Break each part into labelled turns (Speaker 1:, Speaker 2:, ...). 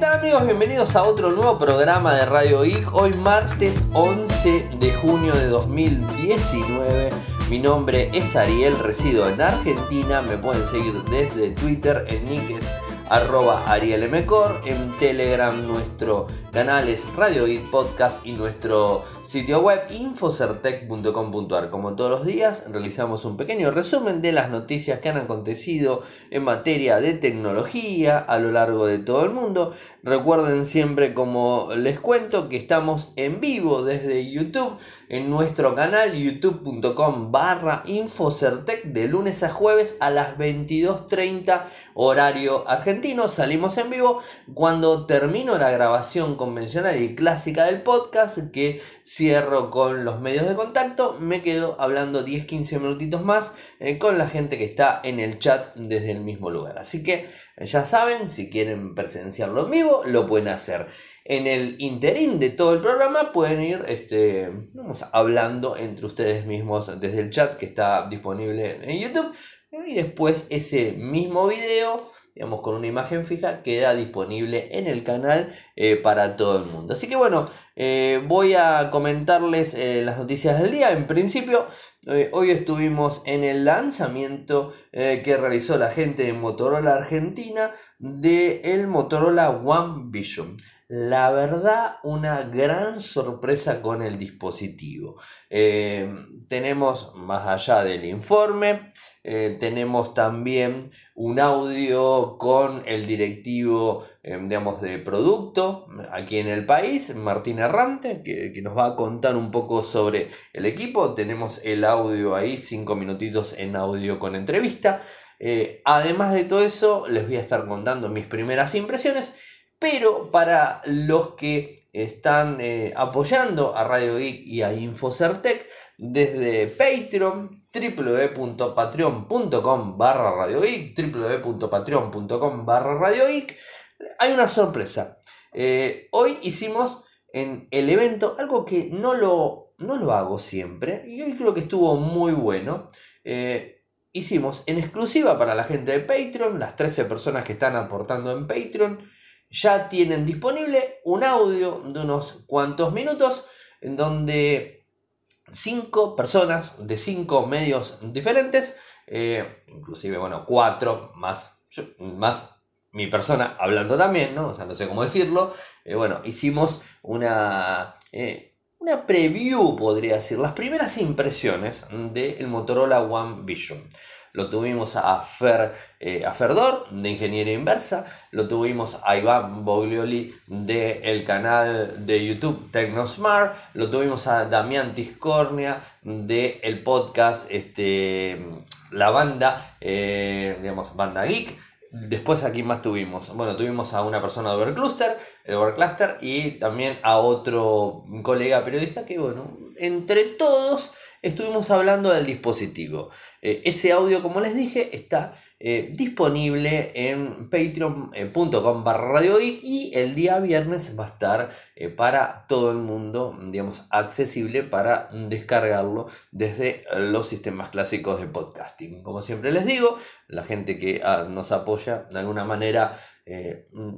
Speaker 1: tal amigos? Bienvenidos a otro nuevo programa de Radio Geek. Hoy martes 11 de junio de 2019. Mi nombre es Ariel, resido en Argentina. Me pueden seguir desde Twitter, en nick es arroba arielmcor, en Telegram nuestro canal es Radio Podcast y nuestro sitio web infocertec.com.ar. Como todos los días realizamos un pequeño resumen de las noticias que han acontecido en materia de tecnología a lo largo de todo el mundo. Recuerden siempre como les cuento que estamos en vivo desde YouTube en nuestro canal youtube.com barra Infocertec de lunes a jueves a las 22.30 horario argentino. Salimos en vivo cuando termino la grabación convencional y clásica del podcast que cierro con los medios de contacto. Me quedo hablando 10-15 minutitos más eh, con la gente que está en el chat desde el mismo lugar. Así que ya saben, si quieren presenciarlo en vivo, lo pueden hacer en el interín de todo el programa pueden ir este, vamos, hablando entre ustedes mismos desde el chat que está disponible en YouTube. Y después ese mismo video, digamos con una imagen fija, queda disponible en el canal eh, para todo el mundo. Así que bueno, eh, voy a comentarles eh, las noticias del día. En principio, hoy estuvimos en el lanzamiento que realizó la gente de Motorola Argentina de el Motorola One Vision. La verdad, una gran sorpresa con el dispositivo. Eh, tenemos, más allá del informe, eh, tenemos también un audio con el directivo, eh, digamos, de producto aquí en el país, Martín Errante, que, que, nos va a contar un poco sobre el equipo. Tenemos el audio ahí, cinco minutitos en audio con entrevista. además de todo eso, les voy a estar contando mis primeras impresiones pero para los que están eh, apoyando a Radio Geek y a Infocertec desde Patreon, www.patreon.com barra Radio Geek, www.patreon.com hay una sorpresa. Eh, hoy hicimos en el evento algo que no lo, no lo hago siempre y hoy creo que estuvo muy bueno. Eh, hicimos en exclusiva para la gente de Patreon, las 13 personas que están aportando en Patreon, ya tienen disponible un audio de unos cuantos minutos en donde cinco personas de cinco medios diferentes, eh, inclusive, bueno, cuatro más, más mi persona hablando también, ¿no? O sea, no sé cómo decirlo. Eh, bueno, hicimos una, eh, una preview, podría decir, las primeras impresiones del Motorola One Vision. Lo tuvimos a Fer, eh, a Ferdor de Ingeniería Inversa, lo tuvimos a Iván Boglioli del canal de YouTube Tecnosmart, lo tuvimos a Damián Tiscornia del el podcast este, La Banda, eh, digamos, Banda Geek. Después aquí más tuvimos. Bueno, tuvimos a una persona de Overcluster, el Overcluster, y también a otro colega periodista que, bueno, entre todos estuvimos hablando del dispositivo. Eh, ese audio, como les dije, está eh, disponible en patreon.com barra y el día viernes va a estar eh, para todo el mundo, digamos, accesible para descargarlo desde los sistemas clásicos de podcasting. Como siempre les digo, la gente que ah, nos apoya de alguna manera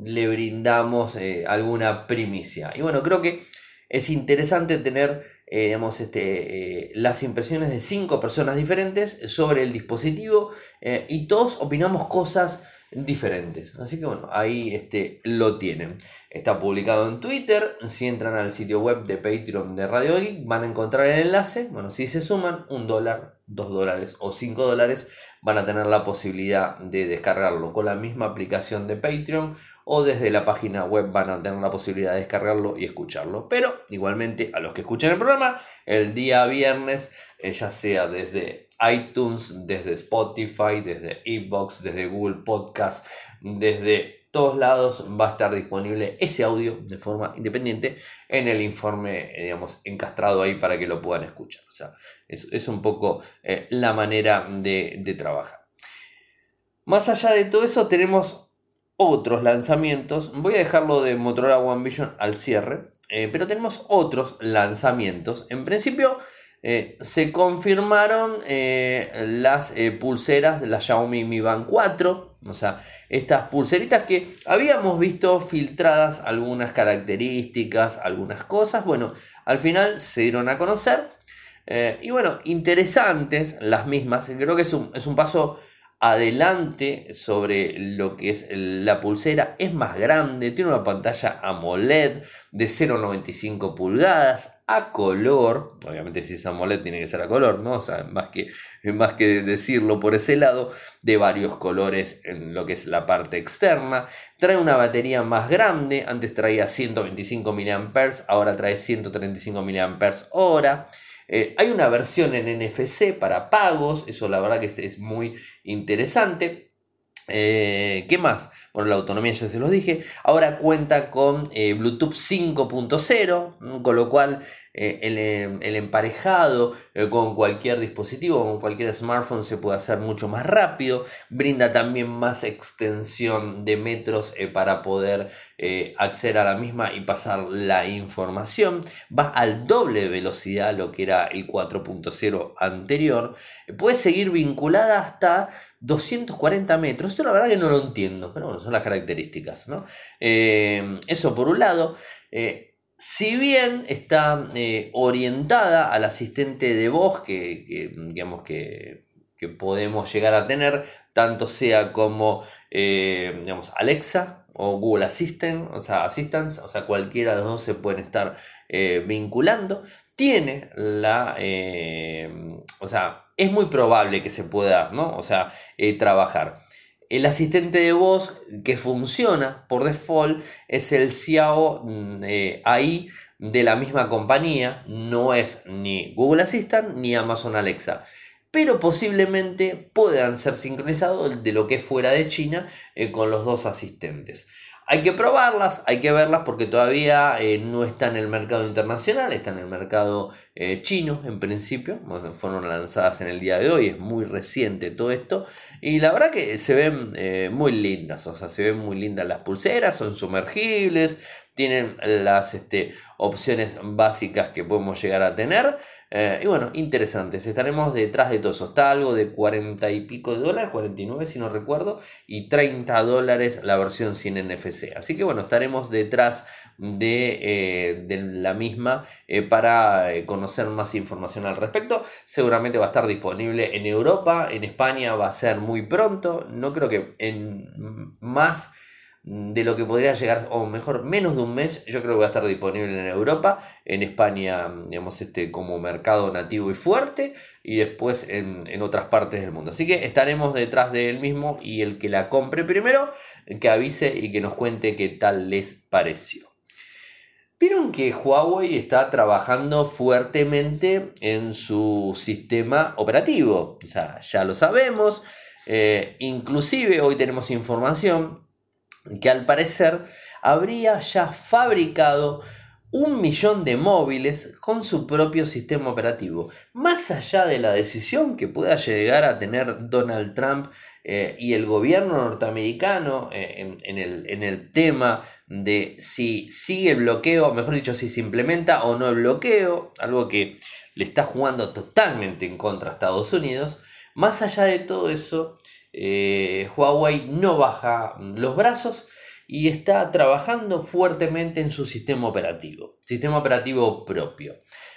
Speaker 1: le brindamos alguna primicia. Y bueno, creo que es interesante tener eh, este, eh, las impresiones de cinco personas diferentes sobre el dispositivo eh, y todos opinamos cosas diferentes. Así que bueno, ahí este, lo tienen. Está publicado en Twitter. Si entran al sitio web de Patreon de Radio Geek, van a encontrar el enlace. Bueno, si se suman un dólar, dos dólares o cinco dólares, van a tener la posibilidad de descargarlo con la misma aplicación de Patreon o desde la página web van a tener la posibilidad de descargarlo y escucharlo. Pero igualmente a los que escuchen el programa, el día viernes, eh, ya sea desde iTunes, desde Spotify, desde Ebox, desde Google Podcast, desde todos lados va a estar disponible ese audio de forma independiente en el informe, digamos, encastrado ahí para que lo puedan escuchar. O sea, es, un poco eh, la manera de, trabajar. Más allá de todo eso, tenemos otros lanzamientos. Voy a dejarlo de Motorola One Vision al cierre, eh, pero tenemos otros lanzamientos. En principio, eh, se confirmaron eh, las eh, pulseras de la Xiaomi Mi Band 4. O sea, estas pulseritas que habíamos visto filtradas algunas características, algunas cosas, bueno, al final se dieron a conocer. Eh, y bueno, interesantes las mismas. Creo que es un, es un paso adelante sobre lo que es la pulsera, es más grande, tiene una pantalla AMOLED de 0,95 pulgadas a color, obviamente si es AMOLED tiene que ser a color, ¿no? Más que, más que decirlo por ese lado, de varios colores en lo que es la parte externa, trae una batería más grande, antes traía 125 mAh, ahora trae 135 mAh. Eh, hay una versión en NFC para pagos, eso la verdad que es, muy interesante. Eh, ¿Qué más? Bueno, la autonomía ya se los dije. Ahora cuenta con eh, Bluetooth 5.0, con lo cual eh, em, el, emparejado eh, con cualquier dispositivo, con cualquier smartphone se puede hacer mucho más rápido, brinda también más extensión de metros para poder acceder a la misma y pasar la información, va al doble velocidad lo que era el 4.0 anterior, puede seguir vinculada hasta 240 metros, esto la verdad que no lo entiendo, pero bueno, son las características, ¿no? eso por un lado. Si bien está eh, orientada al asistente de voz que, digamos que, podemos llegar a tener, tanto sea como eh, digamos, Alexa o Google Assistant, o sea, Assistance, o sea, cualquiera de los dos se pueden estar eh, vinculando, tiene la, o sea, es muy probable que se pueda, ¿no? O sea, trabajar. El asistente de voz que funciona por default es el Xiao mm, eh, AI de la misma compañía, no es ni Google Assistant ni Amazon Alexa pero posiblemente puedan ser sincronizados de lo que fuera de China eh, con los dos asistentes. Hay que probarlas, hay que verlas porque todavía eh, no está en el mercado internacional, está en el mercado eh, chino en principio. fueron lanzadas en el día de hoy, es muy reciente todo esto. Y la verdad que se ven eh, muy lindas, o sea, se ven muy lindas las pulseras, son sumergibles, tienen las este, opciones básicas que podemos llegar a tener. Eh, y bueno, interesantes. Estaremos detrás de todo eso. Está algo de 40 y pico de dólares, 49 si no recuerdo, y 30 dólares la versión sin NFC. Así que bueno, estaremos detrás de, eh, la misma eh, para conocer más información al respecto. Seguramente va a estar disponible en Europa, en España va a ser muy pronto. No creo que en más de lo que podría llegar, o mejor, menos de un mes, yo creo que va a estar disponible en Europa, en España, digamos, este, como mercado nativo y fuerte, y después en, otras partes del mundo. Así que estaremos detrás de él mismo y el que la compre primero, que avise y que nos cuente qué tal les pareció. Vieron que Huawei está trabajando fuertemente en su sistema operativo, o sea, ya lo sabemos, eh, inclusive hoy tenemos información que al parecer habría ya fabricado un millón de móviles con su propio sistema operativo. Más allá de la decisión que pueda llegar a tener Donald Trump eh, y el gobierno norteamericano eh, en, el, en, el, tema de si sigue el bloqueo, mejor dicho, si se implementa o no el bloqueo, algo que le está jugando totalmente en contra a Estados Unidos, más allá de todo eso, eh, Huawei no baja los brazos y está trabajando fuertemente en su sistema operativo, sistema operativo propio.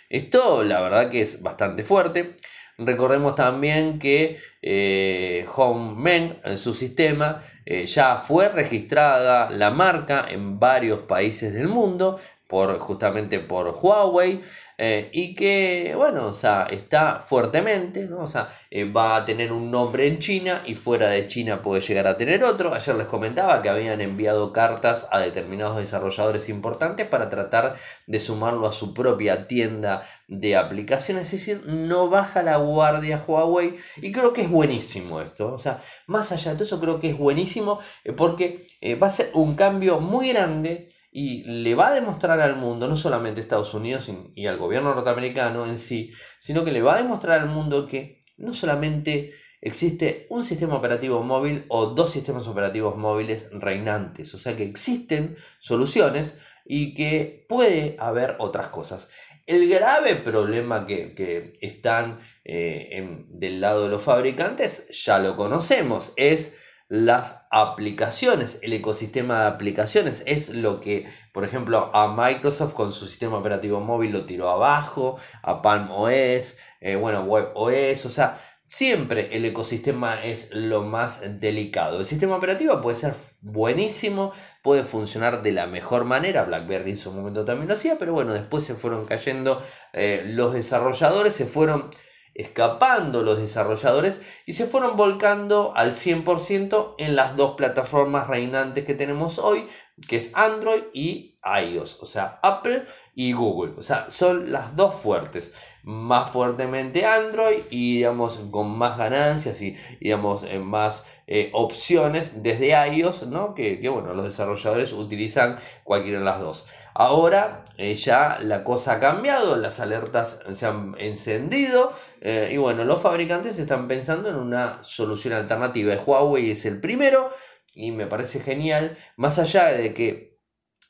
Speaker 1: Esto la verdad que es bastante fuerte. Recordemos también que eh, HomeMeng, en su sistema, eh, ya fue registrada la marca en varios países del mundo, por, justamente por Huawei. Eh, y que, bueno, o sea, está fuertemente, ¿no? O sea, eh, va a tener un nombre en China y fuera de China puede llegar a tener otro. Ayer les comentaba que habían enviado cartas a determinados desarrolladores importantes para tratar de sumarlo a su propia tienda de aplicaciones. Es decir, no baja la guardia Huawei y creo que es buenísimo esto. O sea, más allá de eso, creo que es buenísimo eh, porque va a ser un cambio muy grande y le va a demostrar al mundo, no solamente a Estados Unidos y al gobierno norteamericano en sí, sino que le va a demostrar al mundo que no solamente existe un sistema operativo móvil o dos sistemas operativos móviles reinantes, o sea que existen soluciones y que puede haber otras cosas. El grave problema que, están eh, del lado de los fabricantes, ya lo conocemos, es las aplicaciones, el ecosistema de aplicaciones. Es lo que, por ejemplo, a Microsoft con su sistema operativo móvil lo tiró abajo, a Palm OS, eh, bueno, Web OS, o sea, siempre el ecosistema es lo más delicado. El sistema operativo puede ser buenísimo, puede funcionar de la mejor manera, BlackBerry en su momento también lo hacía, pero bueno, después se fueron cayendo eh, los desarrolladores, se fueron escapando los desarrolladores y se fueron volcando al 100% en las dos plataformas reinantes que tenemos hoy, que es Android y iOS, o sea, Apple y Google, o sea, son las dos fuertes, más fuertemente Android y digamos con más ganancias y digamos más eh, opciones desde iOS, ¿no? Que, bueno, los desarrolladores utilizan cualquiera de las dos. Ahora eh, ya la cosa ha cambiado, las alertas se han encendido eh, y bueno, los fabricantes están pensando en una solución alternativa. Huawei es el primero y me parece genial, más allá de que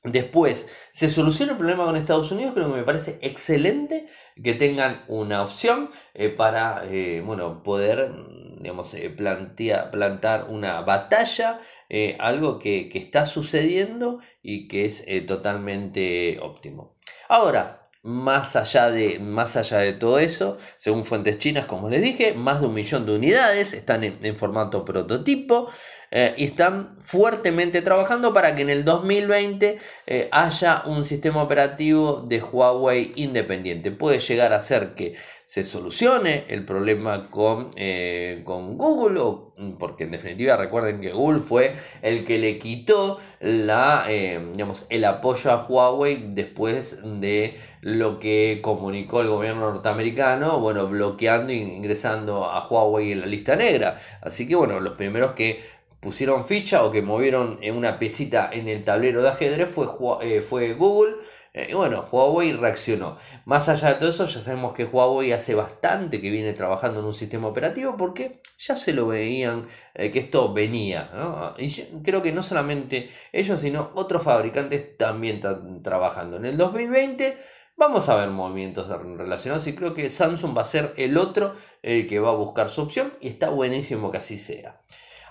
Speaker 1: después se solucione el problema con Estados Unidos, creo que me parece excelente que tengan una opción eh, para eh, bueno, poder digamos, eh, plantar una batalla, algo que, que, está sucediendo y que es totalmente óptimo. Ahora, más allá, de, más allá de todo eso, según fuentes chinas, como les dije, más de un millón de unidades están en, formato prototipo eh, y están fuertemente trabajando para que en el 2020 eh, haya un sistema operativo de Huawei independiente. Puede llegar a ser que se solucione el problema con, eh, con Google, o, porque en definitiva recuerden que Google fue el que le quitó la, eh, digamos, el apoyo a Huawei después de lo que comunicó el gobierno norteamericano, bueno, bloqueando e ingresando a Huawei en la lista negra. Así que bueno, los primeros que pusieron ficha o que movieron una pesita en el tablero de ajedrez fue, eh, fue Google. Eh, y bueno, Huawei reaccionó. Más allá de todo eso, ya sabemos que Huawei hace bastante que viene trabajando en un sistema operativo porque ya se lo veían eh, que esto venía. Y creo que no solamente ellos, sino otros fabricantes también están trabajando. En el 2020 vamos a ver movimientos relacionados y creo que Samsung va a ser el otro que va a buscar su opción y está buenísimo que así sea.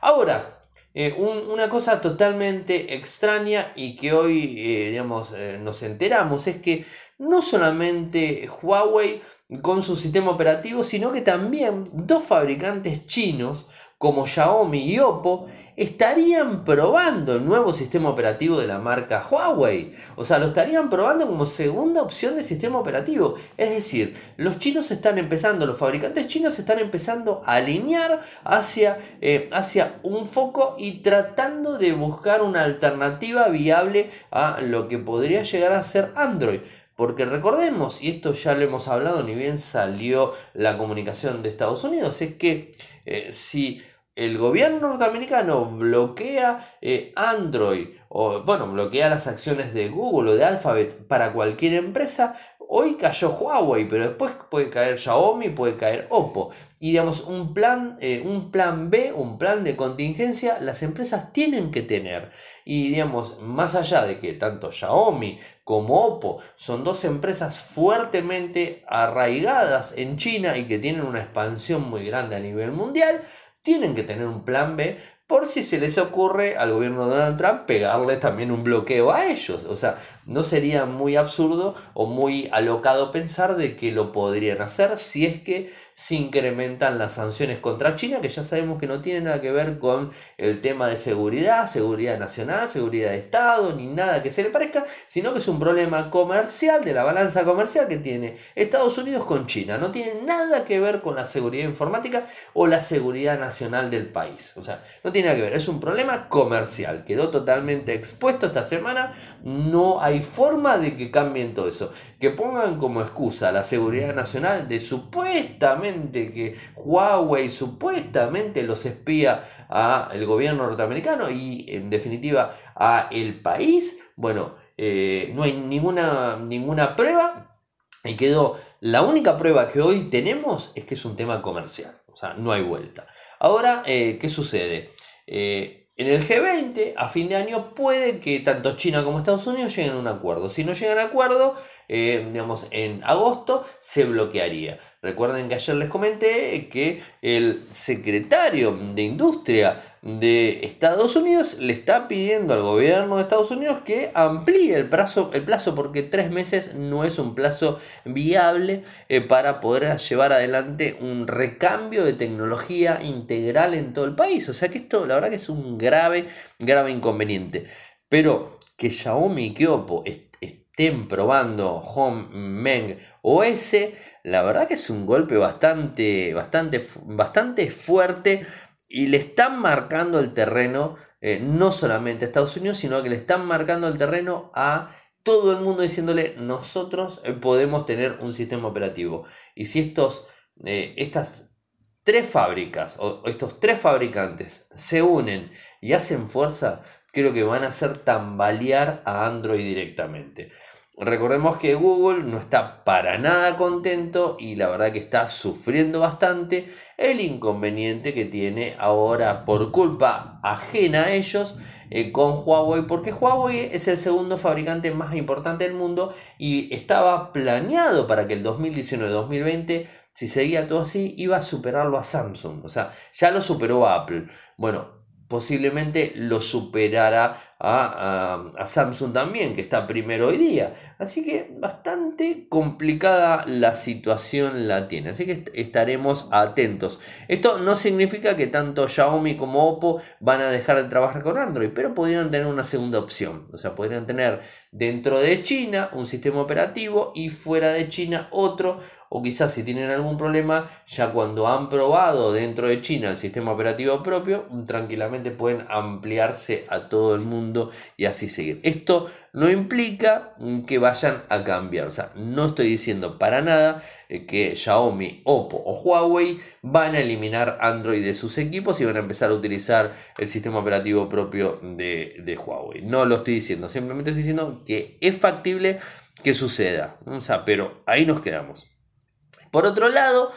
Speaker 1: Ahora, eh, una cosa totalmente extraña y que hoy eh, digamos, eh, nos enteramos es que no solamente Huawei con su sistema operativo, sino que también dos fabricantes chinos como Xiaomi y Oppo estarían probando el nuevo sistema operativo de la marca Huawei. O sea, lo estarían probando como segunda opción de sistema operativo. Es decir, los chinos están empezando, los fabricantes chinos están empezando a alinear hacia, eh, hacia un foco y tratando de buscar una alternativa viable a lo que podría llegar a ser Android. Porque recordemos, y esto ya lo hemos hablado, ni bien salió la comunicación de Estados Unidos, es que eh, si el gobierno norteamericano bloquea eh, Android o bueno, bloquea las acciones de Google o de Alphabet para cualquier empresa, hoy cayó Huawei, pero después puede caer Xiaomi, puede caer Oppo. Y digamos, un plan, eh, un plan B, un plan de contingencia, las empresas tienen que tener. Y digamos, más allá de que tanto Xiaomi como Oppo son dos empresas fuertemente arraigadas en China y que tienen una expansión muy grande a nivel mundial, tienen que tener un plan B por si se les ocurre al gobierno de Donald Trump pegarle también un bloqueo a ellos. O sea, no sería muy absurdo o muy alocado pensar de que lo podrían hacer si es que se incrementan las sanciones contra China, que ya sabemos que no tiene nada que ver con el tema de seguridad, seguridad nacional, seguridad de Estado, ni nada que se le parezca, sino que es un problema comercial, de la balanza comercial que tiene Estados Unidos con China. No tiene nada que ver con la seguridad informática o la seguridad nacional del país. O sea, no tiene nada que ver, es un problema comercial. Quedó totalmente expuesto esta semana, no hay forma de que cambien todo eso. Que pongan como excusa la seguridad nacional de supuestamente que Huawei supuestamente los espía a el gobierno norteamericano y en definitiva a el país, bueno, eh, no hay ninguna, ninguna prueba y quedó, la única prueba que hoy tenemos es que es un tema comercial, o sea, no hay vuelta. Ahora, eh, ¿qué sucede? Eh, en el G20, a fin de año, puede que tanto China como Estados Unidos lleguen a un acuerdo. Si no llegan a acuerdo, eh, digamos, en agosto, se bloquearía. Recuerden que ayer les comenté que el secretario de Industria de Estados Unidos le está pidiendo al gobierno de Estados Unidos que amplíe el plazo, el plazo porque tres meses no es un plazo viable eh, para poder llevar adelante un recambio de tecnología integral en todo el país. O sea que esto la verdad que es un grave, grave inconveniente. Pero que Xiaomi y probando Home Meng OS, la verdad que es un golpe bastante, bastante, bastante fuerte y le están marcando el terreno, eh, no solamente a Estados Unidos, sino que le están marcando el terreno a todo el mundo diciéndole, nosotros eh, podemos tener un sistema operativo. Y si estos, eh, estas tres fábricas o estos tres fabricantes se unen y hacen fuerza, creo que van a hacer tambalear a Android directamente. Recordemos que Google no está para nada contento y la verdad que está sufriendo bastante el inconveniente que tiene ahora por culpa ajena a ellos eh, con Huawei, porque Huawei es el segundo fabricante más importante del mundo y estaba planeado para que el 2019-2020, si seguía todo así, iba a superarlo a Samsung. O sea, ya lo superó Apple. Bueno, posiblemente lo superará a, Samsung también, que está primero hoy día. Así que bastante complicada la situación la tiene. Así que estaremos atentos. Esto no significa que tanto Xiaomi como Oppo van a dejar de trabajar con Android, pero podrían tener una segunda opción. O sea, podrían tener dentro de China un sistema operativo y fuera de China otro. O quizás si tienen algún problema, ya cuando han probado dentro de China el sistema operativo propio, tranquilamente pueden ampliarse a todo el mundo y así seguir. Esto no implica que vayan a cambiar. O sea, no estoy diciendo para nada eh, que Xiaomi, Oppo o Huawei van a eliminar Android de sus equipos y van a empezar a utilizar el sistema operativo propio de, de Huawei. No lo estoy diciendo, simplemente estoy diciendo que es factible que suceda. O sea, pero ahí nos quedamos. Por otro lado,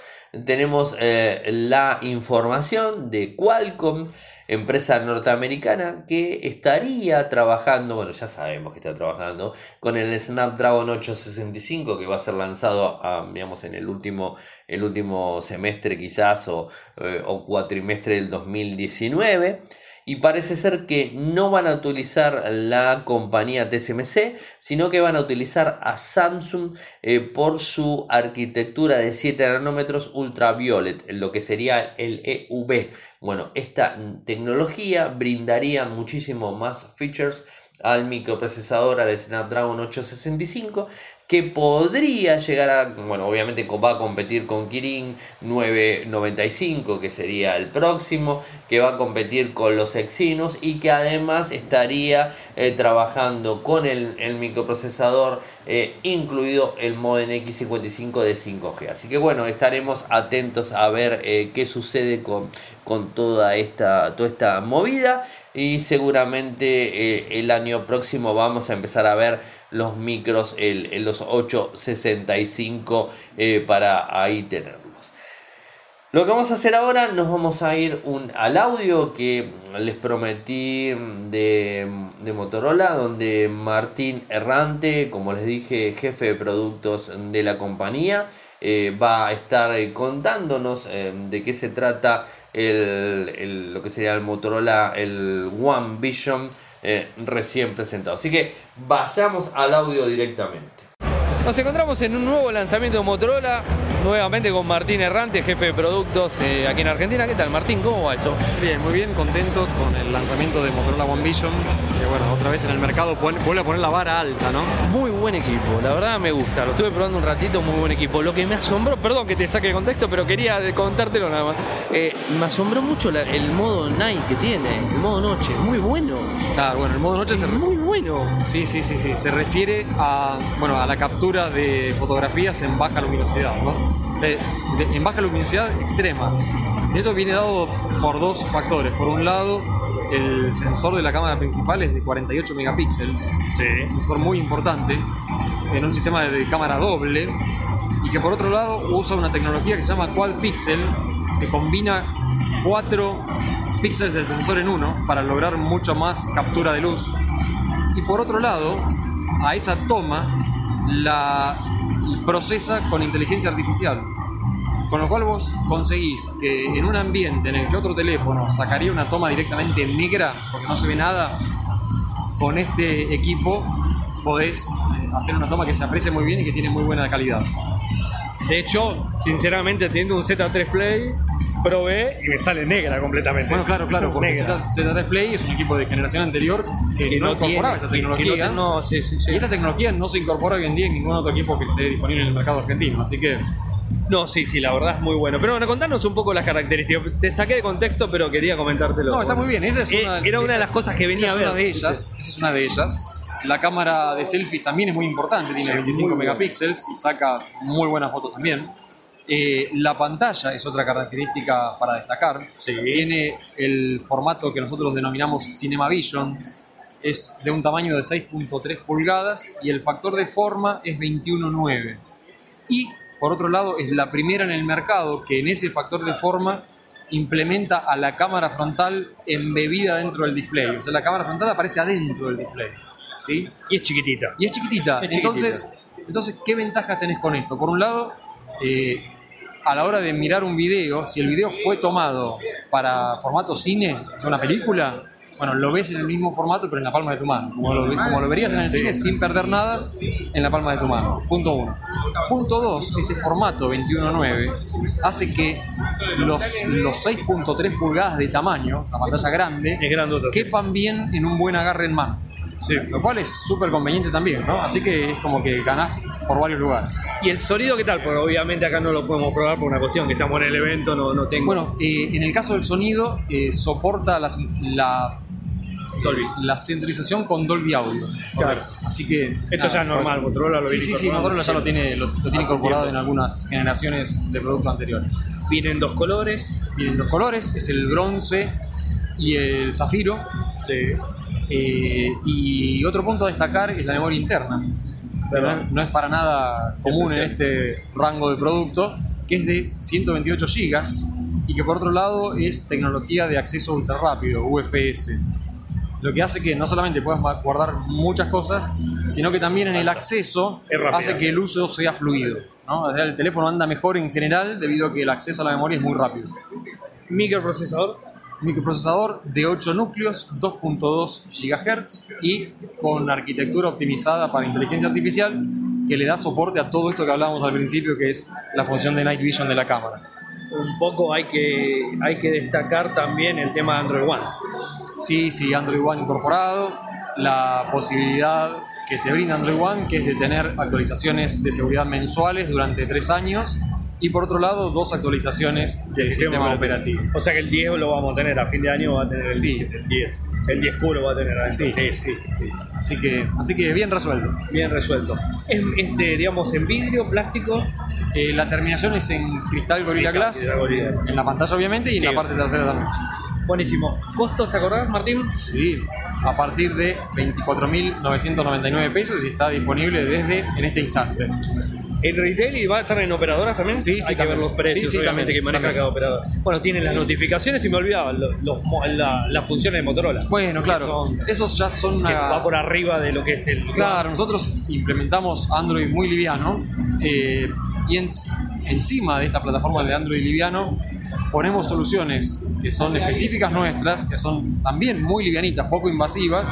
Speaker 1: tenemos eh, la información de Qualcomm empresa norteamericana que estaría trabajando, bueno, ya sabemos que está trabajando con el Snapdragon 865 que va a ser lanzado, a, digamos, en el último, el último semestre quizás o, eh, o cuatrimestre del 2019 y parece ser que no van a utilizar la compañía TSMC, sino que van a utilizar a Samsung eh, por su arquitectura de 7 nanómetros ultraviolet, lo que sería el EUV. Bueno, esta tecnología brindaría muchísimo más features al microprocesador al Snapdragon 865 que podría llegar a, bueno, obviamente va a competir con Kirin 995, que sería el próximo, que va a competir con los Exynos y que además estaría eh, trabajando con el, microprocesador eh, incluido el modem X55 de 5G. Así que bueno, estaremos atentos a ver eh, qué sucede con, con toda, esta, toda esta movida y seguramente el año próximo vamos a empezar a ver los micros, el, los 865 eh, para ahí tenerlos. Lo que vamos a hacer ahora, nos vamos a ir un, al audio que les prometí de, de, Motorola, donde Martín Errante, como les dije, jefe de productos de la compañía, eh, va a estar eh, contándonos de qué se trata el, lo que sería el Motorola, el One Vision eh, recién presentado. Así que vayamos al audio directamente. Nos encontramos en un nuevo lanzamiento de Motorola, nuevamente con Martín Errante, jefe de productos eh, aquí en Argentina. ¿Qué tal, Martín? ¿Cómo va eso?
Speaker 2: Bien, muy bien, contento con el lanzamiento de Motorola One Vision. Que bueno, otra vez en el mercado vuelve a poner la vara alta, ¿no?
Speaker 1: Muy buen equipo, la verdad me gusta. Lo estuve probando un ratito, muy buen equipo. Lo que me asombró, perdón que te saque el contexto, pero quería contártelo nada más. Eh, me asombró mucho el modo night que tiene, el modo noche, muy bueno.
Speaker 2: Claro, bueno, el modo noche es
Speaker 1: muy bueno.
Speaker 2: Sí, sí, sí, sí. Se refiere a, bueno, a la captura de fotografías en baja luminosidad, en baja luminosidad extrema. Eso viene dado por dos factores. Por un lado, el sensor de la cámara principal es de 48 megapíxeles, un sensor muy importante, en un sistema de cámara doble, y que por otro lado usa una tecnología que se llama Quad Pixel, que combina cuatro píxeles del sensor en uno para lograr mucho más captura de luz. Y por otro lado, a esa toma la procesa con inteligencia artificial. Con lo cual vos conseguís que en un ambiente en el que otro teléfono sacaría una toma directamente negra, porque no se ve nada, con este equipo podés eh, hacer una toma que se aprecie muy bien y que tiene muy buena calidad.
Speaker 3: De hecho, sinceramente, teniendo un Z3 Play, probé y me sale negra completamente.
Speaker 2: Bueno, claro, claro, porque
Speaker 3: Negra.
Speaker 2: Z- Z3 Play es un equipo de generación anterior que,
Speaker 3: Que
Speaker 2: no,
Speaker 3: no
Speaker 2: incorporaba
Speaker 3: tiene-
Speaker 2: esta
Speaker 3: que
Speaker 2: tecnología.
Speaker 3: no- no, sí, sí, sí.
Speaker 2: Y esta tecnología no se incorpora hoy en día en ningún otro equipo que esté disponible en el mercado argentino. Así que,
Speaker 3: No, sí, sí, la verdad es muy bueno. Pero bueno, contanos un poco las características. Te saqué de contexto, pero quería comentártelo.
Speaker 2: no, está muy bien. Esa es
Speaker 3: Eh,
Speaker 2: una,
Speaker 3: era una de las cosas que venía
Speaker 2: esa
Speaker 3: a
Speaker 2: es una de ellas. Esa es una de ellas. La cámara de selfies también es muy importante, tiene 25
Speaker 3: muy buena.
Speaker 2: megapíxeles y saca muy buenas fotos también. Eh, la pantalla es otra característica para destacar. Tiene el formato que nosotros denominamos Cinema Vision. Es de un tamaño de 6.3 pulgadas y el factor de forma es 21.9. Y por otro lado es la primera en el mercado que en ese factor de forma implementa a la cámara frontal embebida dentro del display. O sea, la cámara frontal aparece adentro del display. ¿Sí?
Speaker 3: Y es chiquitita.
Speaker 2: Y es chiquitita.
Speaker 3: Es chiquitita.
Speaker 2: Entonces, entonces, ¿qué ventajas tenés con esto? Por un lado, eh, a la hora de mirar un video, si el video fue tomado para formato cine, o sea, una película, bueno, lo ves en el mismo formato, pero en la palma de tu mano. Como lo, como lo verías en el cine sin perder nada en la palma de tu mano. Punto uno. Punto dos, este formato 21.9 hace que los, los 6.3 pulgadas de tamaño, la pantalla grande, quepan bien en un buen agarre en mano. Lo cual es súper conveniente también, ¿no? Así que es como que ganás por varios lugares.
Speaker 3: ¿Y el sonido qué tal? Porque obviamente acá no lo podemos probar por una cuestión que estamos en el evento, no, no tengo.
Speaker 2: Bueno, eh, en el caso del sonido, eh, soporta la, la,
Speaker 3: Dolby.
Speaker 2: la centralización con Dolby Audio.
Speaker 3: Claro.
Speaker 2: Así que.
Speaker 3: Esto ya es normal, Motorola lo
Speaker 2: Sí, sí, sí. Motorola ya lo tiene, lo, lo tiene incorporado
Speaker 3: tiempo.
Speaker 2: en algunas generaciones de productos anteriores.
Speaker 3: Vienen dos colores.
Speaker 2: Vienen dos colores, es el bronce y el zafiro.
Speaker 3: Sí.
Speaker 2: Eh, y otro punto a destacar es la memoria interna. No, es- no es para nada común en este rango de producto, que es de 128 GB y que por otro lado es tecnología de acceso ultra rápido, UFS. Lo que hace que no solamente puedas guardar muchas cosas, sino que también en el acceso hace que el uso sea fluido. ¿no? O sea, el teléfono anda mejor en general debido a que el acceso a la memoria es muy rápido.
Speaker 3: Microprocesador.
Speaker 2: Microprocesador de 8 núcleos, 2.2 GHz y con arquitectura optimizada para inteligencia artificial que le da soporte a todo esto que hablábamos al principio, que es la función de Night Vision de la cámara.
Speaker 3: Un poco hay que, hay que destacar también el tema de Android One.
Speaker 2: Sí, sí, Android One incorporado, la posibilidad que te brinda Android One, que es de tener actualizaciones de seguridad mensuales durante tres años, y por otro lado, dos actualizaciones del sistema, operativo.
Speaker 3: O sea que el 10 lo vamos a tener, a fin de año va a tener el,
Speaker 2: Sí.
Speaker 3: 17, el 10. El 10 Q lo va a tener.
Speaker 2: Sí,
Speaker 3: sí, sí.
Speaker 2: sí. Así que, así que bien resuelto.
Speaker 3: Bien resuelto. Es, es, eh, digamos, en vidrio, plástico.
Speaker 2: Eh, la terminación es en cristal Gorilla Glass,
Speaker 3: cristal Gorilla.
Speaker 2: en la pantalla obviamente y en la parte trasera también.
Speaker 3: Buenísimo. ¿Costos, te acordás, Martín?
Speaker 2: Sí, a partir de 24.999 pesos y está disponible desde en este instante.
Speaker 3: ¿En retail y va a estar en operadoras también?
Speaker 2: Sí, sí,
Speaker 3: Hay que ver los precios,
Speaker 2: Sí, sí,
Speaker 3: obviamente,
Speaker 2: también,
Speaker 3: que maneja
Speaker 2: también.
Speaker 3: cada operador. Bueno, tienen las notificaciones y me olvidaba, los, los mo- la- las funciones de Motorola.
Speaker 2: Bueno, claro,
Speaker 3: son-
Speaker 2: esos ya son
Speaker 3: que
Speaker 2: una...
Speaker 3: va por arriba de lo que es el.
Speaker 2: Claro, nosotros implementamos Android muy liviano eh, y en- encima de esta plataforma de Android liviano ponemos soluciones que son específicas nuestras, que son también muy livianitas, poco invasivas,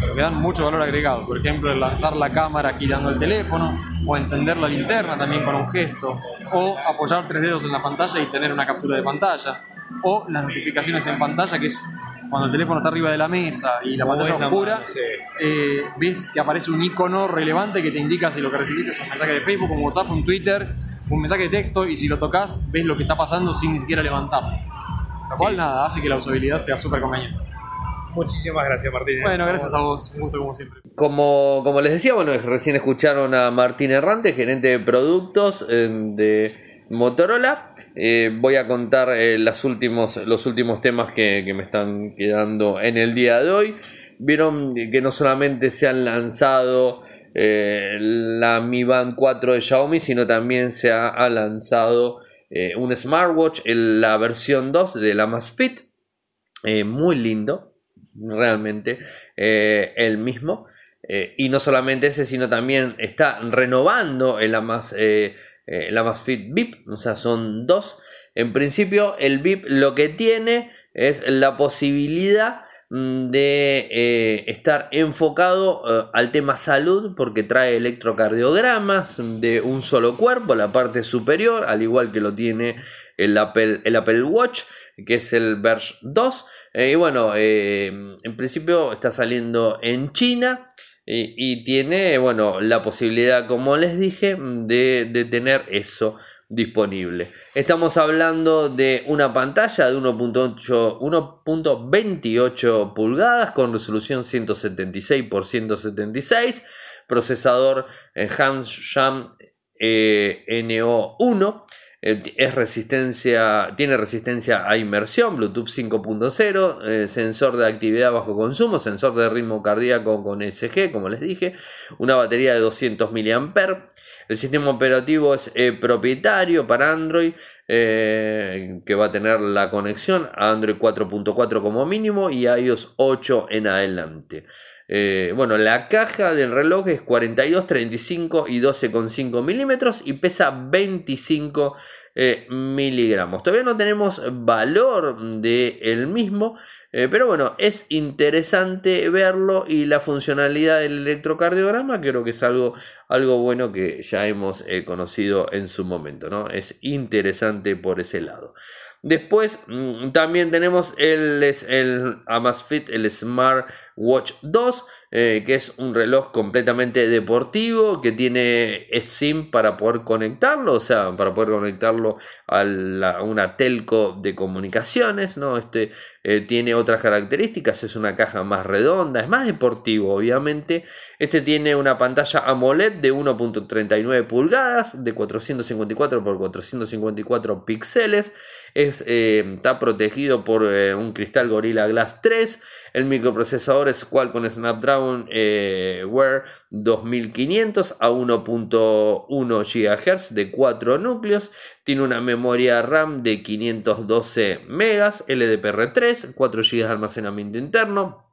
Speaker 2: pero que dan mucho valor agregado. Por ejemplo, el lanzar la cámara girando el teléfono o encender la linterna también con un gesto o apoyar tres dedos en la pantalla y tener una captura de pantalla o las notificaciones en pantalla que es cuando el teléfono está arriba de la mesa y la
Speaker 3: Como
Speaker 2: pantalla oscura
Speaker 3: mano, sí.
Speaker 2: eh, ves que aparece un icono relevante que te indica si lo que recibiste es un mensaje de Facebook, un WhatsApp, un Twitter, un mensaje de texto y si lo tocas ves lo que está pasando sin ni siquiera levantarlo. Lo cual nada, hace que la usabilidad sea súper conveniente.
Speaker 3: Muchísimas gracias, Martín.
Speaker 2: Bueno, gracias a vos, un gusto como siempre.
Speaker 1: Como, como les decía, bueno, recién escucharon a Martín Errante, gerente de productos eh, de Motorola. Eh, voy a contar eh, las últimos, los últimos temas que, que me están quedando en el día de hoy. Vieron que no solamente se han lanzado eh, la Mi Band 4 de Xiaomi, sino también se ha, ha lanzado eh, un smartwatch, el- la versión 2 de la Amazfit. Eh, muy lindo, realmente, eh, el mismo. Eh, y no solamente ese, sino también está renovando el Amas, eh, el Amazfit VIP, o sea, son dos. En principio, el VIP lo que tiene es la posibilidad Mm, de eh, estar enfocado eh, al tema salud porque trae electrocardiogramas de un solo cuerpo, la parte superior, al igual que lo tiene el Apple, el Apple Watch, que es el Verge 2. Eh, y bueno, en principio está saliendo en China. Y, tiene, bueno, la posibilidad, como les dije, de, de tener eso disponible. Estamos hablando de una pantalla de 1.28 pulgadas con resolución 176 x 176, procesador Hamsham eh, NO1. Es resistencia, tiene resistencia a inmersión, Bluetooth 5.0, eh, sensor de actividad bajo consumo, sensor de ritmo cardíaco con SG, como les dije, una batería de 200 mAh, el sistema operativo es eh, propietario para Android, eh, que va a tener la conexión a Android 4.4 como mínimo y iOS 8 en adelante. Eh, bueno, la caja del reloj es 42, 35 y 12,5 milímetros y pesa 25 miligramos. Todavía no tenemos valor del mismo, eh, pero bueno, es interesante verlo y la funcionalidad del electrocardiograma creo que es algo, algo bueno que ya hemos eh, conocido en su momento, ¿no? Es interesante por ese lado. Después mm, también tenemos el, el Amazfit, el Smart Watch 2, eh, que es un reloj completamente deportivo, que tiene SIM para poder conectarlo, o sea, para poder conectarlo a, una telco de comunicaciones, ¿no? Este eh, tiene otras características, es una caja más redonda, es más deportivo, obviamente. Este tiene una pantalla AMOLED de 1.39 pulgadas, de 454 x 454 píxeles. Eh, está protegido por un cristal Gorilla Glass 3. El microprocesador es Qualcomm Snapdragon eh, Wear 2500 a 1.1 GHz de 4 núcleos. Tiene una memoria RAM de 512 MB, LDPR3, 4 GB de almacenamiento interno.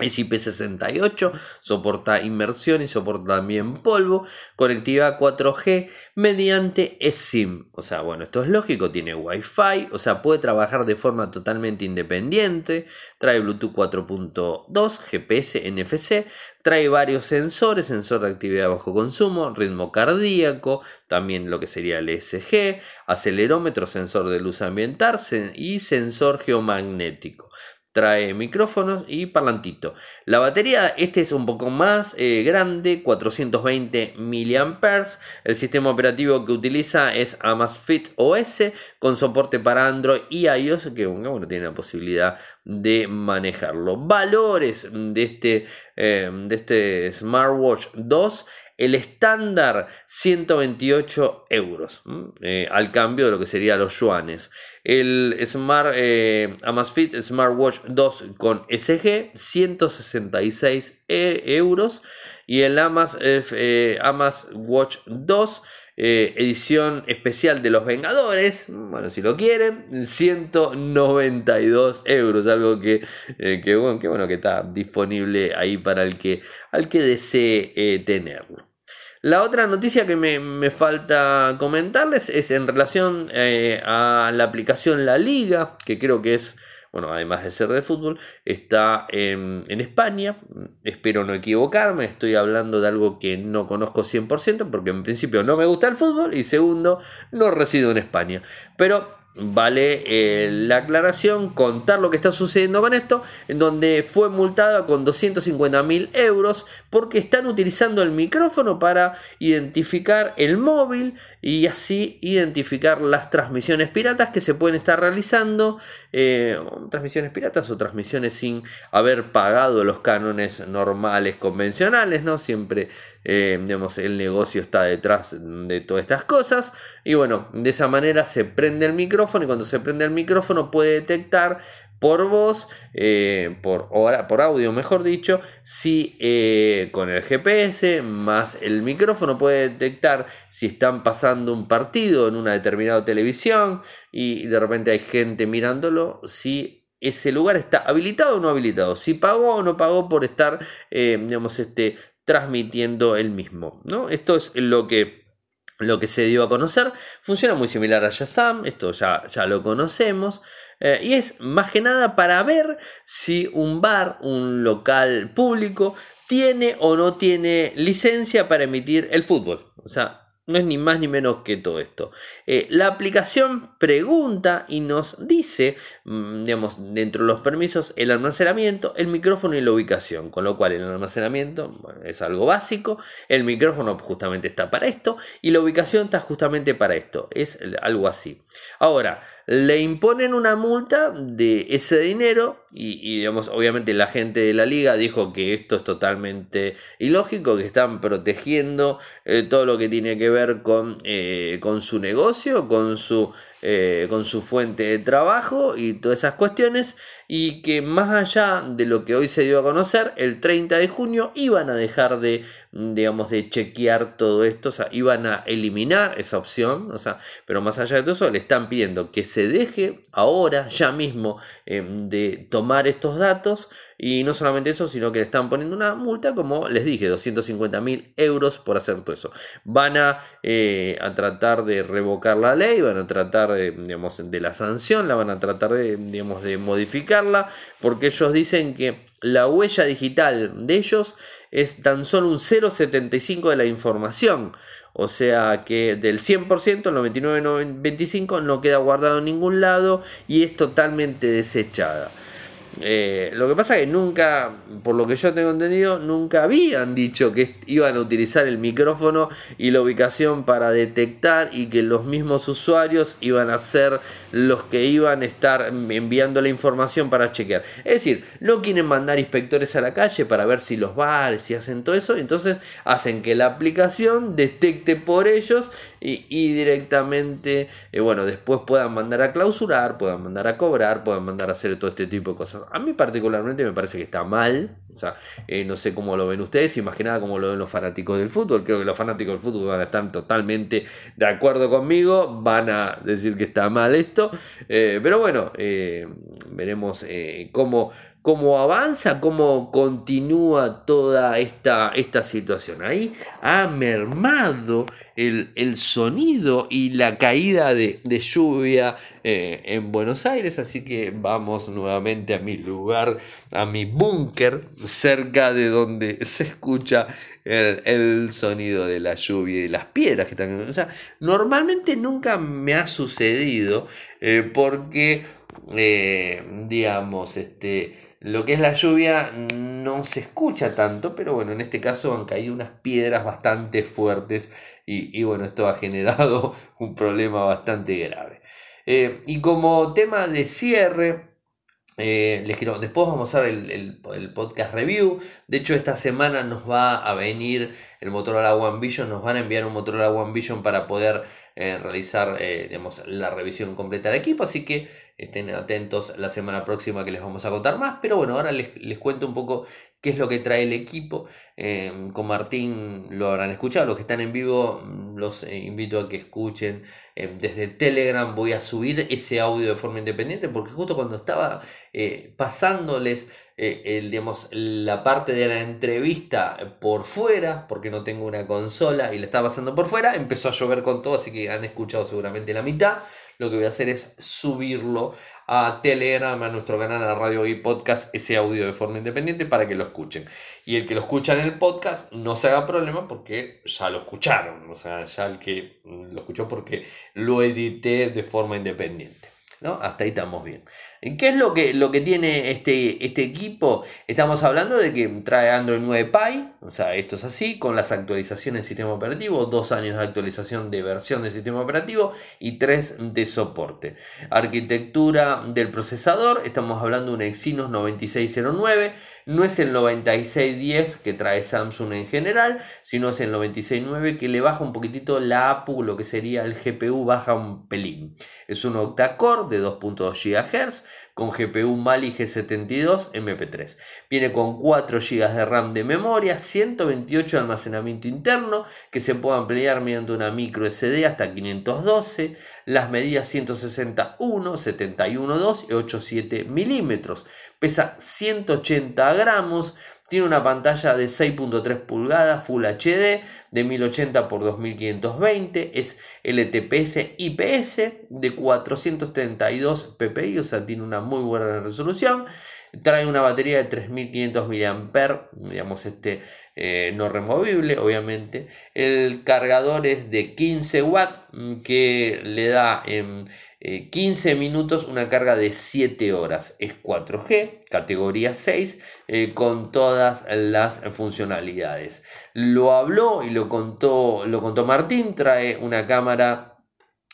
Speaker 1: Es IP68, soporta inmersión y soporta también polvo, conectividad 4G mediante eSIM. O sea, bueno, esto es lógico, tiene Wi-Fi, o sea, puede trabajar de forma totalmente independiente, trae Bluetooth 4.2, GPS, NFC, trae varios sensores, sensor de actividad bajo consumo, ritmo cardíaco, también lo que sería el ESG, acelerómetro, sensor de luz ambiental y sensor geomagnético trae micrófonos y parlantito. La batería, este es un poco más eh, grande, 420 mAh. El sistema operativo que utiliza es Amazfit OS con soporte para Android y iOS, que bueno, tiene la posibilidad de manejarlo. Valores de este, eh, de este Smartwatch 2 el estándar 128 euros eh, al cambio de lo que sería los yuanes. El Smart eh, Amazfit Smartwatch 2 con SG 166 e, euros y el Amaz, eh, Watch 2 edición especial de los Vengadores, bueno, si lo quieren, 192 euros, algo que, que, bueno, que, bueno, que está disponible ahí para el que, al que desee tenerlo. La otra noticia que me, falta comentarles es en relación eh, a la aplicación La Liga, que creo que es, bueno, además de ser de fútbol, está en, en España. Espero no equivocarme, estoy hablando de algo que no conozco 100%, porque en principio no me gusta el fútbol y segundo, no resido en España. Pero vale eh, la aclaración, contar lo que está sucediendo con esto, en donde fue multada con 250 mil euros porque están utilizando el micrófono para identificar el móvil y así identificar las transmisiones piratas que se pueden estar realizando, eh, transmisiones piratas o transmisiones sin haber pagado los cánones normales, convencionales, ¿no? Siempre, eh, digamos, el negocio está detrás de todas estas cosas. Y bueno, de esa manera se prende el micrófono y cuando se prende el micrófono puede detectar por voz, eh, por, por audio mejor dicho, si eh, con el GPS más el micrófono puede detectar si están pasando un partido en una determinada televisión y de repente hay gente mirándolo, si ese lugar está habilitado o no habilitado, si pagó o no pagó por estar, eh, digamos, este, transmitiendo el mismo. ¿no? Esto es lo que, lo que se dio a conocer. Funciona muy similar a Shazam, esto ya, ya lo conocemos. Eh, y es más que nada para ver si un bar, un local público, tiene o no tiene licencia para emitir el fútbol. O sea, no es ni más ni menos que todo esto. Eh, la aplicación pregunta y nos dice, mm, digamos, dentro de los permisos, el almacenamiento, el micrófono y la ubicación. Con lo cual el almacenamiento es algo básico, el micrófono justamente está para esto y la ubicación está justamente para esto. Es algo así. Ahora, le imponen una multa de ese dinero y, digamos, obviamente la gente de la liga dijo que esto es totalmente ilógico, que están protegiendo eh, todo lo que tiene que ver con, eh, con su negocio, con su eh, con su fuente de trabajo y todas esas cuestiones y que más allá de lo que hoy se dio a conocer, el 30 de junio iban a dejar de, digamos, de chequear todo esto, o sea, iban a eliminar esa opción, o sea, pero más allá de todo eso, le están pidiendo que se deje ahora, ya mismo, em, de tomar estos datos y no solamente eso, sino que le están poniendo una multa, como les dije, 250 mil euros por hacer todo eso. Van a, eh, a tratar de revocar la ley, van a tratar de, digamos, de la sanción, la van a tratar de, digamos, de modificarla, porque ellos dicen que la huella digital de ellos es tan solo un 0,75 de la información. O sea que del 100%, el 99,25 no queda guardado en ningún lado y es totalmente desechada. Eh, lo que pasa es que nunca, por lo que yo tengo entendido, nunca habían dicho que iban a utilizar el micrófono y la ubicación para detectar y que los mismos usuarios iban a ser los que iban a estar enviando la información para chequear. Es decir, no quieren mandar inspectores a la calle para ver si los bares y hacen todo eso, entonces hacen que la aplicación detecte por ellos y, directamente, eh, bueno, después puedan mandar a clausurar, puedan mandar a cobrar, puedan mandar a hacer todo este tipo de cosas. A mí particularmente me parece que está mal, o sea, eh, no sé cómo lo ven ustedes y más que nada cómo lo ven los fanáticos del fútbol. Creo que los fanáticos del fútbol van a estar totalmente de acuerdo conmigo, van a decir que está mal esto, eh, pero bueno, veremos cómo cómo avanza, cómo continúa toda esta, esta situación. Ahí ha mermado el, sonido y la caída de, lluvia eh, en Buenos Aires, así que vamos nuevamente a mi lugar, a mi búnker, cerca de donde se escucha el, sonido de la lluvia y las piedras que están... O sea, normalmente nunca me ha sucedido eh, porque, eh, digamos, este lo que es la lluvia no se escucha tanto, pero bueno, en este caso han caído unas piedras bastante fuertes y, bueno, esto ha generado un problema bastante grave. Eh, y como tema de cierre, eh, les quiero, después vamos a hacer el, el, podcast review. De hecho, esta semana nos va a venir el Motorola One Vision. Nos van a enviar un Motorola One Vision para poder eh, realizar digamos, la revisión completa del equipo. Así que Estén atentos la semana próxima que les vamos a contar más. Pero bueno, ahora les, les cuento un poco qué es lo que trae el equipo. Eh, con Martín lo habrán escuchado. Los que están en vivo mm, los eh, invito a que escuchen. Eh, desde Telegram voy a subir ese audio de forma independiente porque justo cuando estaba pasándoles el, digamos, la parte de la entrevista por fuera, porque no tengo una consola y la estaba pasando por fuera, empezó a llover con todo, así que han escuchado seguramente la mitad lo que voy a hacer es subirlo a Telegram, a nuestro canal de Radio y Podcast, ese audio de forma independiente para que lo escuchen. Y el que lo escucha en el podcast no se haga problema porque ya lo escucharon, o sea, ya el que lo escuchó porque lo edité de forma independiente. ¿No? Hasta ahí estamos bien. ¿Qué es lo que, lo que tiene este, este equipo? Estamos hablando de que trae Android 9 Pie, o sea, esto es así, con las actualizaciones del sistema operativo, dos años de actualización de versión del sistema operativo y tres de soporte. Arquitectura del procesador, estamos hablando de un Exynos 9609, no es el 9610 que trae Samsung en general, sino es el 9609 que le baja un poquitito la APU, lo que sería el GPU baja un pelín. Es un octa-core de 2.2 GHz con GPU Mali G72 MP3. Viene con 4 GB de RAM de memoria, 128 de almacenamiento interno que se puede ampliar mediante una micro SD hasta 512, las medidas 161, 71.2 y 87 milímetros. Pesa 180 gramos, tiene una pantalla de 6.3 pulgadas Full HD de 1080 x 2520. Es LTPS IPS de 432 ppi, o sea, tiene una muy buena resolución. Trae una batería de 3500 mAh, digamos este eh, no removible, obviamente. El cargador es de 15 watts que le da en 15 eh, minutos una carga de 7 horas. Es 4G, categoría 6, eh, con todas las funcionalidades. Lo habló y lo contó, lo contó Martín, trae una cámara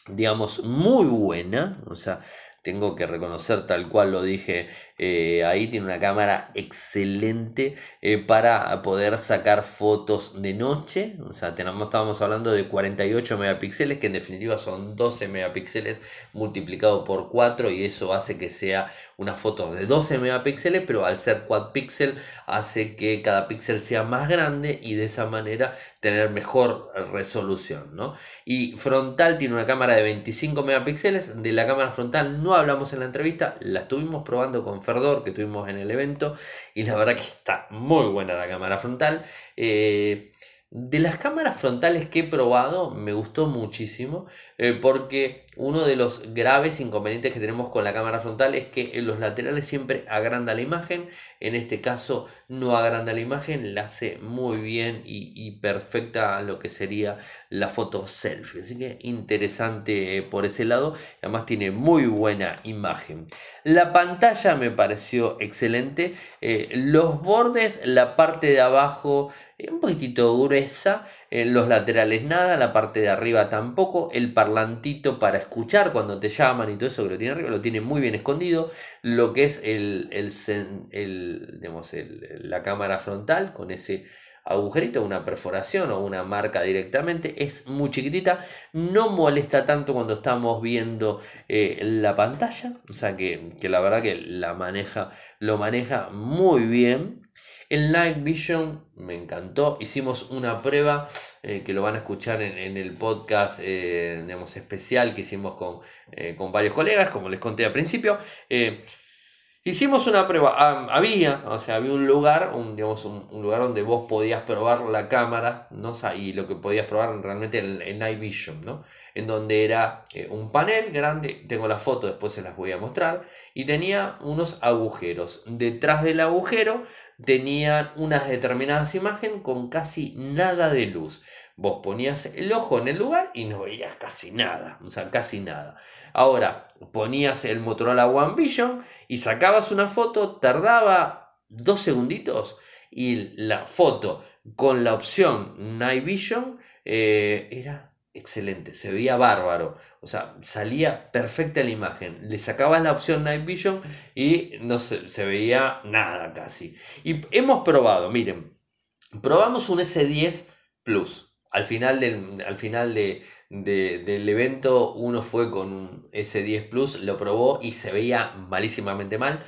Speaker 1: digamos muy buena, o sea, tengo que reconocer tal cual lo dije eh, ahí, tiene una cámara excelente eh, para poder sacar fotos de noche, o sea, tenemos, estábamos hablando de 48 megapíxeles, que en definitiva son 12 megapíxeles multiplicado por 4 y eso hace que sea una foto de 12 megapíxeles, pero al ser quad pixel hace que cada píxel sea más grande y de esa manera tener mejor resolución, ¿no? Y frontal tiene una cámara de 25 megapíxeles, de la cámara frontal no hablamos en la entrevista, la estuvimos probando con Ferdor que estuvimos en el evento y la verdad que está muy buena la cámara frontal. Eh, de las cámaras frontales que he probado me gustó muchísimo eh, porque uno de los graves inconvenientes que tenemos con la cámara frontal es que en los laterales siempre agranda la imagen, en este caso no agranda la imagen, la hace muy bien y, perfecta lo que sería la foto selfie, así que interesante por ese lado, además tiene muy buena imagen. La pantalla me pareció excelente, eh, los bordes, la parte de abajo eh, un poquitito gruesa, en los laterales nada, la parte de arriba tampoco, el parlantito para escuchar cuando te llaman y todo eso que lo tiene arriba, lo tiene muy bien escondido, lo que es el, el, la cámara frontal con ese agujerito, una perforación o una marca directamente, es muy chiquitita, no molesta tanto cuando estamos viendo eh, la pantalla, o sea que, que, la verdad que la maneja, lo maneja muy bien. El Night Vision me encantó. Hicimos una prueba eh, que lo van a escuchar en, el podcast eh, digamos, especial que hicimos con, eh, con, varios colegas, como les conté al principio. Hicimos una prueba, ah, había, o sea, había un lugar, un, digamos, un, lugar donde vos podías probar la cámara, ¿no? y lo que podías probar realmente en, Night Vision, ¿no? En donde era un panel grande, tengo la foto, después se las voy a mostrar, y tenía unos agujeros. Detrás del agujero tenían unas determinadas imágenes con casi nada de luz. Vos ponías el ojo en el lugar y no veías casi nada, o sea, casi nada. Ahora, ponías el Motorola One Vision y sacabas una foto, tardaba dos segunditos y la foto con la opción Night Vision eh, era excelente, se veía bárbaro, o sea, salía perfecta la imagen, le sacabas la opción Night Vision y no se, se veía nada casi. Y hemos probado, miren, probamos un S10 Plus. Al final, del, al final de, del evento uno fue con un S10 Plus, lo probó y se veía malísimamente mal.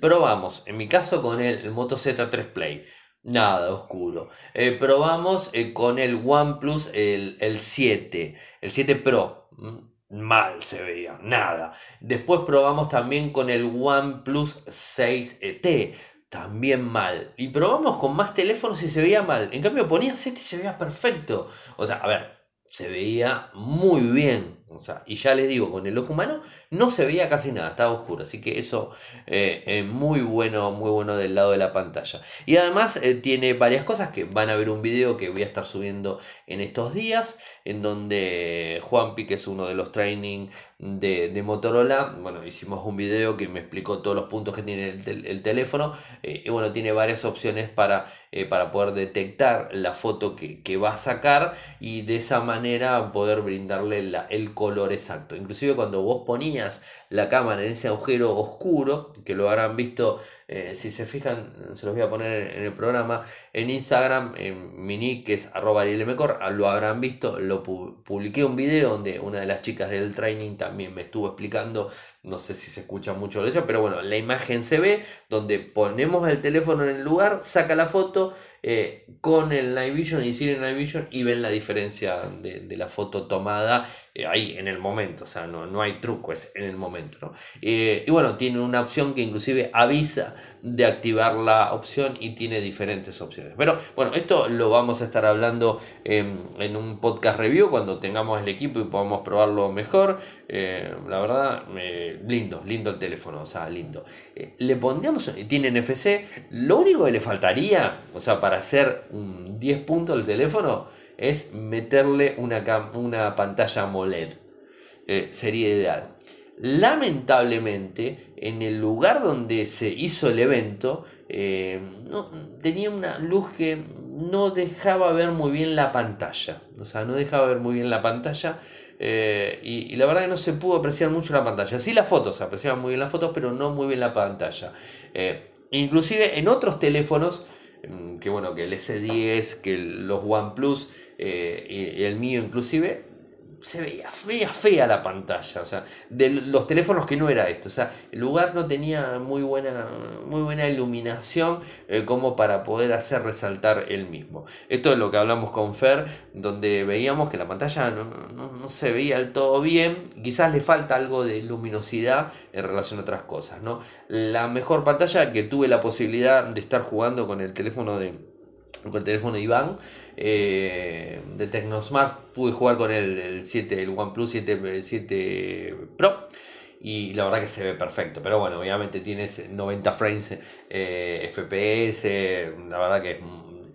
Speaker 1: probamos, en mi caso con el, el Moto Z3 Play Nada oscuro. Eh, probamos eh, con el OnePlus el, el 7, el 7 Pro. Mm, mal se veía, nada. Después probamos también con el OnePlus 6T. También mal. Y probamos con más teléfonos y se veía mal. En cambio ponías este y se veía perfecto. O sea, a ver, se veía muy bien. O sea, y ya les digo, con el ojo humano no se veía casi nada, estaba oscuro. Así que eso es eh, muy bueno, muy bueno del lado de la pantalla. Y además eh, tiene varias cosas que van a ver un video que voy a estar subiendo en estos días. En donde Juanpi, que es uno de los training de, Motorola, bueno, hicimos un video que me explicó todos los puntos que tiene el, teléfono. Eh, y bueno, tiene varias opciones para, para poder detectar la foto que, que, va a sacar. Y de esa manera poder brindarle la, el color exacto. Inclusive cuando vos ponías la cámara en ese agujero oscuro, que lo habrán visto eh, si se fijan, se los voy a poner en el programa, en Instagram, en mi que es arroba ah, lo habrán visto, lo publiqué un video donde una de las chicas del training también me estuvo explicando, no sé si se escucha mucho de eso, pero bueno, la imagen se ve, donde ponemos el teléfono en el lugar, saca la foto, eh, con el Night Vision y sin el Night Vision y ven la diferencia de, la foto tomada eh, ahí en el momento, o sea, no, no hay truco, en el momento. ¿no? Y bueno, tiene una opción que inclusive avisa de activar la opción y tiene diferentes opciones. Pero bueno, esto lo vamos a estar hablando en un podcast review cuando tengamos el equipo y podamos probarlo mejor. la verdad, lindo, lindo el teléfono, o sea, lindo. le pondríamos, tiene NFC, lo único que le faltaría, o sea, para hacer un 10 puntos del teléfono es meterle una, una pantalla AMOLED. Eh, sería ideal. Lamentablemente, en el lugar donde se hizo el evento, eh, tenía una luz que no dejaba ver muy bien la pantalla. O sea, no dejaba ver muy bien la pantalla. Eh, y, la verdad que no se pudo apreciar mucho la pantalla. Sí las fotos, se apreciaban muy bien las fotos, pero no muy bien la pantalla. inclusive en otros teléfonos Mm, que bueno, que el S10, que los OnePlus eh, y, el mío inclusive, se veía fea, fea la pantalla, o sea, de los teléfonos que no era esto, o sea, el lugar no tenía muy buena, muy buena iluminación eh, como para poder hacer resaltar el mismo. Esto es lo que hablamos con Fer, donde veíamos que la pantalla no, se veía del todo bien, quizás le falta algo de luminosidad en relación a otras cosas, ¿no? La mejor pantalla que tuve la posibilidad de estar jugando con el teléfono de con el teléfono de Iván eh, de Tecnosmart. Pude jugar con el, el 7, el OnePlus 7, 7 Pro. Y la verdad que se ve perfecto. Pero bueno, obviamente tienes 90 frames eh, FPS. La verdad que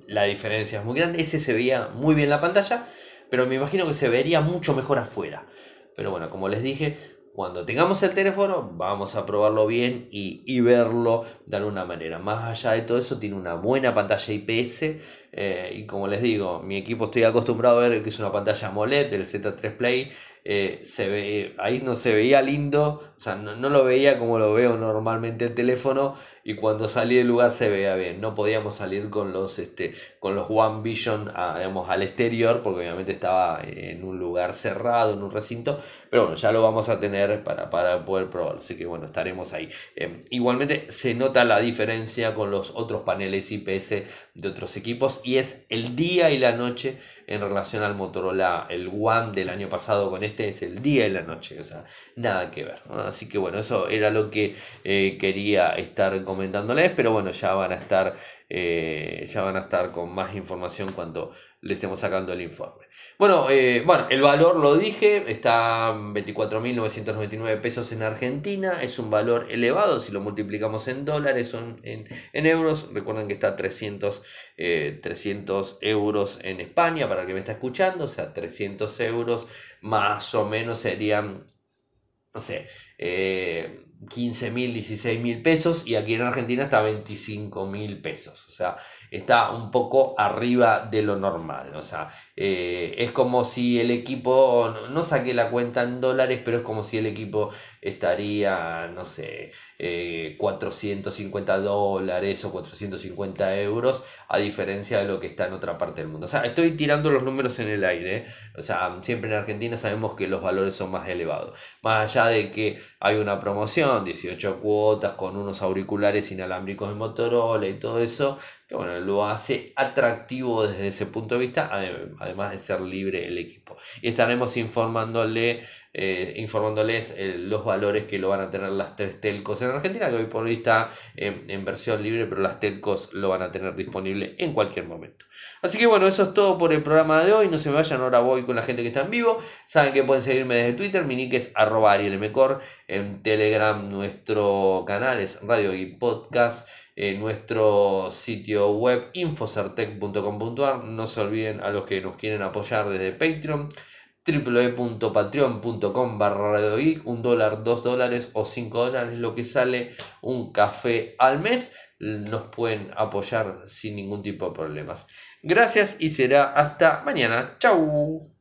Speaker 1: la diferencia es muy grande. Ese se veía muy bien la pantalla. Pero me imagino que se vería mucho mejor afuera. Pero bueno, como les dije, cuando tengamos el teléfono vamos a probarlo bien y, verlo de alguna manera. Más allá de todo eso, tiene una buena pantalla IPS eh, y como les digo, mi equipo estoy acostumbrado a ver que es una pantalla AMOLED del Z3 Play. Eh, se ve, ahí no se veía lindo, o sea, no, no, lo veía como lo veo normalmente el teléfono y cuando salí del lugar se veía bien. No podíamos salir con los, este, con los One Vision al exterior porque obviamente estaba en un lugar cerrado, en un recinto, pero bueno, ya lo vamos a tener para, poder probarlo, así que bueno, estaremos ahí. Em, igualmente se nota la diferencia con los otros paneles IPS de otros equipos y es el día y la noche en relación al Motorola, el One del año pasado con este es el día y la noche, o sea, nada que ver. Así que bueno, eso era lo que eh, quería estar comentándoles, pero bueno, ya van a estar, eh, ya van a estar con más información cuando le estemos sacando el informe. Bueno, eh, bueno, el valor lo dije, está 24.999 pesos en Argentina, es un valor elevado, si lo multiplicamos en dólares o en, euros, recuerden que está 300, 300 eh, euros en España, para que me está escuchando, o sea, 300 euros más o menos serían, no sé, 15 mil, 16 mil pesos y aquí en Argentina está 25 mil pesos. O sea, está un poco arriba de lo normal. O sea, eh, es como si el equipo, no, no, saqué la cuenta en dólares, pero es como si el equipo estaría, no sé, 450 eh, dólares o 450 euros, a diferencia de lo que está en otra parte del mundo. O sea, estoy tirando los números en el aire. O sea, siempre en Argentina sabemos que los valores son más elevados. Más allá de que hay una promoción, 18 cuotas con unos auriculares inalámbricos de Motorola y todo eso, que bueno, lo hace atractivo desde ese punto de vista, además de ser libre el equipo. Y estaremos informándole, eh, informándoles eh, los valores que lo van a tener las tres telcos en Argentina, que hoy por hoy está en versión libre, pero las telcos lo van a tener disponible en cualquier momento. Así que bueno, eso es todo por el programa de hoy. No se me vayan, ahora voy con la gente que está en vivo. Saben que pueden seguirme desde Twitter, mi nick arroba en Telegram nuestro canal es Radio y Podcast nuestro sitio web infocertec.com.ar. No se olviden a los que nos quieren apoyar desde Patreon www.patreon.com barra un dólar, dos dólares o cinco dólares lo que sale un café al mes nos pueden apoyar sin ningún tipo de problemas. Gracias y será hasta mañana. Chau